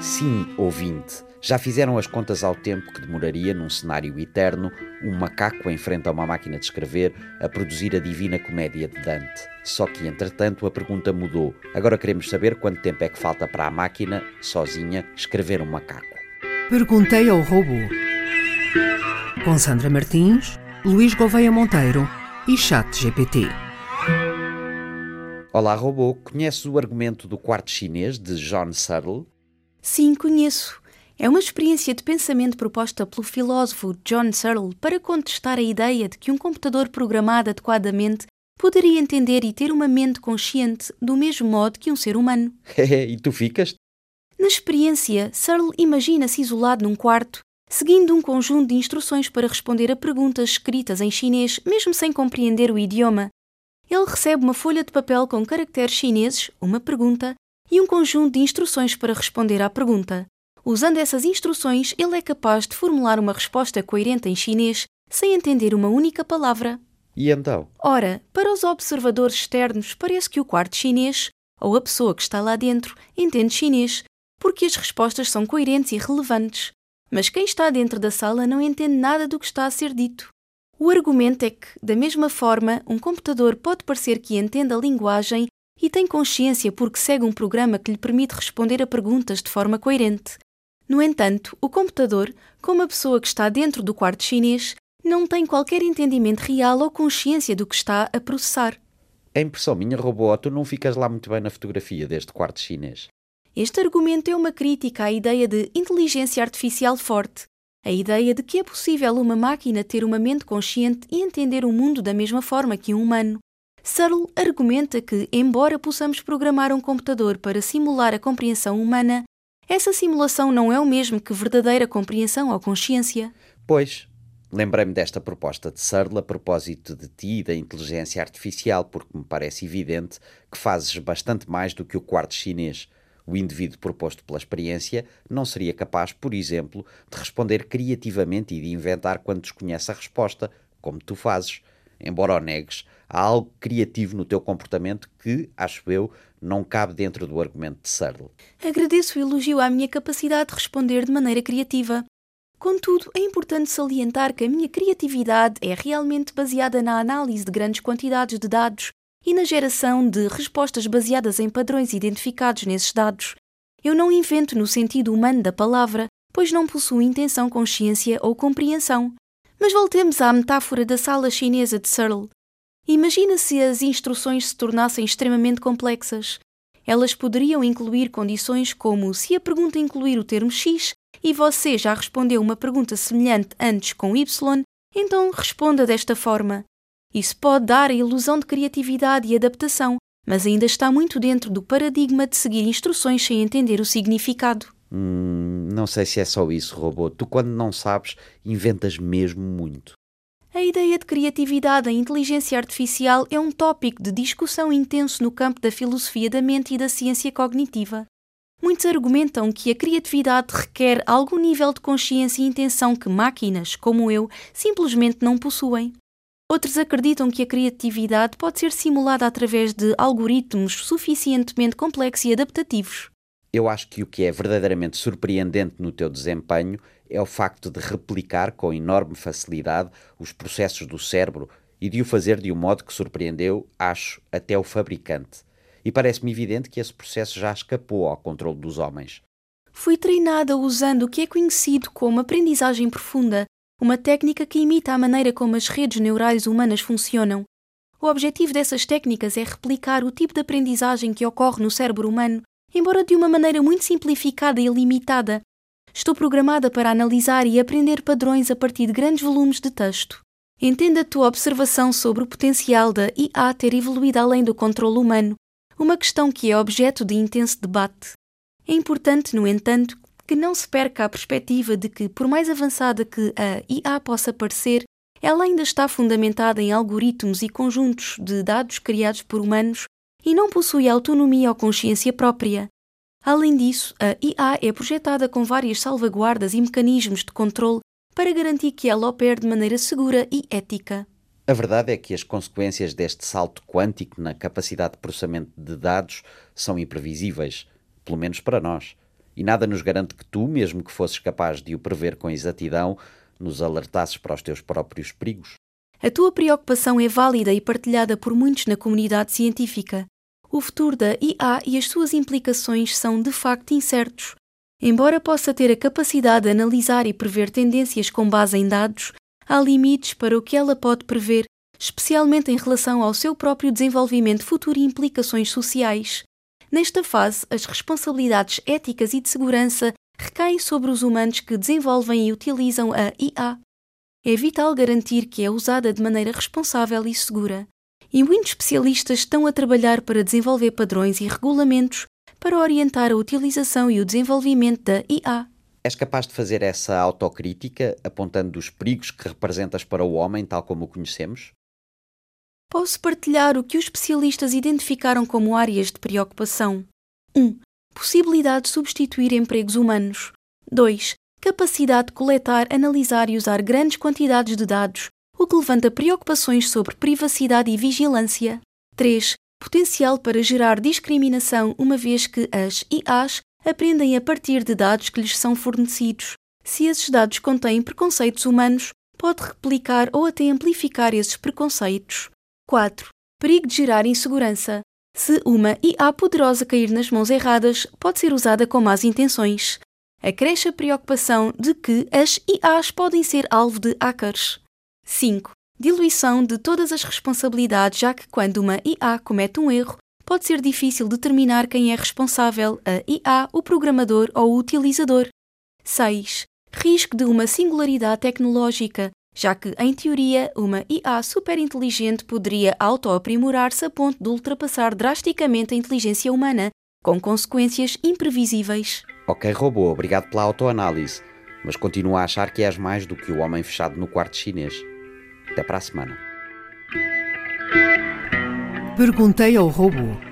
Sim, ouvinte, já fizeram as contas ao tempo que demoraria, num cenário eterno, um macaco em frente a uma máquina de escrever a produzir a Divina Comédia de Dante. Só que, entretanto, a pergunta mudou. Agora queremos saber quanto tempo é que falta para a máquina, sozinha, escrever um macaco. Perguntei ao robô. Com Sandra Martins, Luís Gouveia Monteiro e Chat GPT. Olá, robô. Conheces o argumento do quarto chinês de John Searle? Sim, conheço. É uma experiência de pensamento proposta pelo filósofo John Searle para contestar a ideia de que um computador programado adequadamente poderia entender e ter uma mente consciente do mesmo modo que um ser humano. e tu ficas? Na experiência, Searle imagina-se isolado num quarto, seguindo um conjunto de instruções para responder a perguntas escritas em chinês, mesmo sem compreender o idioma. Ele recebe uma folha de papel com caracteres chineses, uma pergunta, e um conjunto de instruções para responder à pergunta. Usando essas instruções, ele é capaz de formular uma resposta coerente em chinês sem entender uma única palavra. E então? Ora, para os observadores externos, parece que o quarto chinês, ou a pessoa que está lá dentro, entende chinês, porque as respostas são coerentes e relevantes. Mas quem está dentro da sala não entende nada do que está a ser dito. O argumento é que, da mesma forma, um computador pode parecer que entende a linguagem e tem consciência porque segue um programa que lhe permite responder a perguntas de forma coerente. No entanto, o computador, como a pessoa que está dentro do quarto chinês, não tem qualquer entendimento real ou consciência do que está a processar. É impressão minha, robô, tu não ficas lá muito bem na fotografia deste quarto chinês. Este argumento é uma crítica à ideia de inteligência artificial forte, a ideia de que é possível uma máquina ter uma mente consciente e entender o mundo da mesma forma que um humano. Searle argumenta que, embora possamos programar um computador para simular a compreensão humana, essa simulação não é o mesmo que verdadeira compreensão ou consciência. Pois, lembrei-me desta proposta de Searle a propósito de ti e da inteligência artificial, porque me parece evidente que fazes bastante mais do que o quarto chinês. O indivíduo proposto pela experiência não seria capaz, por exemplo, de responder criativamente e de inventar quando desconhece a resposta, como tu fazes. Embora o negues, há algo criativo no teu comportamento que, acho eu, não cabe dentro do argumento de Searle. Agradeço o elogio à minha capacidade de responder de maneira criativa. Contudo, é importante salientar que a minha criatividade é realmente baseada na análise de grandes quantidades de dados e na geração de respostas baseadas em padrões identificados nesses dados. Eu não invento no sentido humano da palavra, pois não possuo intenção, consciência ou compreensão. Mas voltemos à metáfora da sala chinesa de Searle. Imagina se as instruções se tornassem extremamente complexas. Elas poderiam incluir condições como se a pergunta incluir o termo X e você já respondeu uma pergunta semelhante antes com Y, então responda desta forma. Isso pode dar a ilusão de criatividade e adaptação, mas ainda está muito dentro do paradigma de seguir instruções sem entender o significado. Hum, não sei se é só isso, robô. Tu, quando não sabes, inventas mesmo muito. A ideia de criatividade em inteligência artificial é um tópico de discussão intenso no campo da filosofia da mente e da ciência cognitiva. Muitos argumentam que a criatividade requer algum nível de consciência e intenção que máquinas, como eu, simplesmente não possuem. Outros acreditam que a criatividade pode ser simulada através de algoritmos suficientemente complexos e adaptativos. Eu acho que o que é verdadeiramente surpreendente no teu desempenho é o facto de replicar com enorme facilidade os processos do cérebro e de o fazer de um modo que surpreendeu, acho, até o fabricante. E parece-me evidente que esse processo já escapou ao controle dos homens. Fui treinada usando o que é conhecido como aprendizagem profunda, uma técnica que imita a maneira como as redes neurais humanas funcionam. O objetivo dessas técnicas é replicar o tipo de aprendizagem que ocorre no cérebro humano, embora de uma maneira muito simplificada e limitada, Estou programada para analisar e aprender padrões a partir de grandes volumes de texto. Entenda a tua observação sobre o potencial da IA ter evoluído além do controle humano, uma questão que é objeto de intenso debate. É importante, no entanto, que não se perca a perspectiva de que, por mais avançada que a IA possa parecer, ela ainda está fundamentada em algoritmos e conjuntos de dados criados por humanos e não possui autonomia ou consciência própria. Além disso, a IA é projetada com várias salvaguardas e mecanismos de controle para garantir que ela opere de maneira segura e ética. A verdade é que as consequências deste salto quântico na capacidade de processamento de dados são imprevisíveis, pelo menos para nós. E nada nos garante que tu, mesmo que fosses capaz de o prever com exatidão, nos alertasses para os teus próprios perigos. A tua preocupação é válida e partilhada por muitos na comunidade científica. O futuro da IA e as suas implicações são de facto incertos. Embora possa ter a capacidade de analisar e prever tendências com base em dados, há limites para o que ela pode prever, especialmente em relação ao seu próprio desenvolvimento futuro e implicações sociais. Nesta fase, as responsabilidades éticas e de segurança recaem sobre os humanos que desenvolvem e utilizam a IA. É vital garantir que é usada de maneira responsável e segura. E muitos especialistas estão a trabalhar para desenvolver padrões e regulamentos para orientar a utilização e o desenvolvimento da IA. És capaz de fazer essa autocrítica, apontando os perigos que representas para o homem, tal como o conhecemos? Posso partilhar o que os especialistas identificaram como áreas de preocupação. 1. Um, possibilidade de substituir empregos humanos. 2. Capacidade de coletar, analisar e usar grandes quantidades de dados, o que levanta preocupações sobre privacidade e vigilância. 3. Potencial para gerar discriminação, uma vez que as IAs aprendem a partir de dados que lhes são fornecidos. Se esses dados contêm preconceitos humanos, pode replicar ou até amplificar esses preconceitos. 4. Perigo de gerar insegurança. Se uma IA poderosa cair nas mãos erradas, pode ser usada com más intenções. Acresce a preocupação de que as IAs podem ser alvo de hackers. 5. Diluição de todas as responsabilidades, já que quando uma IA comete um erro, pode ser difícil determinar quem é responsável, a IA, o programador ou o utilizador. 6. Risco de uma singularidade tecnológica, já que, em teoria, uma IA superinteligente poderia auto-aprimorar-se a ponto de ultrapassar drasticamente a inteligência humana, com consequências imprevisíveis. Ok, robô, obrigado pela autoanálise, mas continuo a achar que és mais do que o homem fechado no quarto chinês. Até para a semana. Perguntei ao robô.